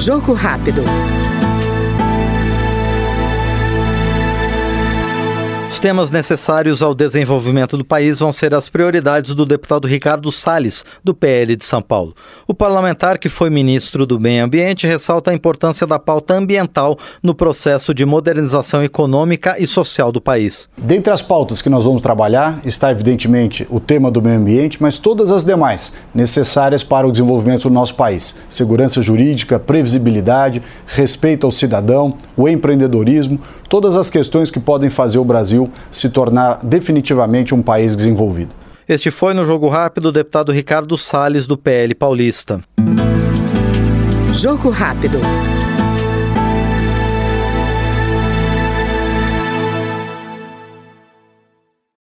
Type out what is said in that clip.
Jogo rápido. Os temas necessários ao desenvolvimento do país vão ser as prioridades do deputado Ricardo Salles, do PL de São Paulo. O parlamentar, que foi ministro do Meio Ambiente, ressalta a importância da pauta ambiental no processo de modernização econômica e social do país. Dentre as pautas que nós vamos trabalhar está, evidentemente, o tema do meio ambiente, mas todas as demais necessárias para o desenvolvimento do nosso país: segurança jurídica, previsibilidade, respeito ao cidadão, o empreendedorismo todas as questões que podem fazer o Brasil se tornar definitivamente um país desenvolvido. Este foi no Jogo Rápido o deputado Ricardo Salles, do PL Paulista. Jogo Rápido.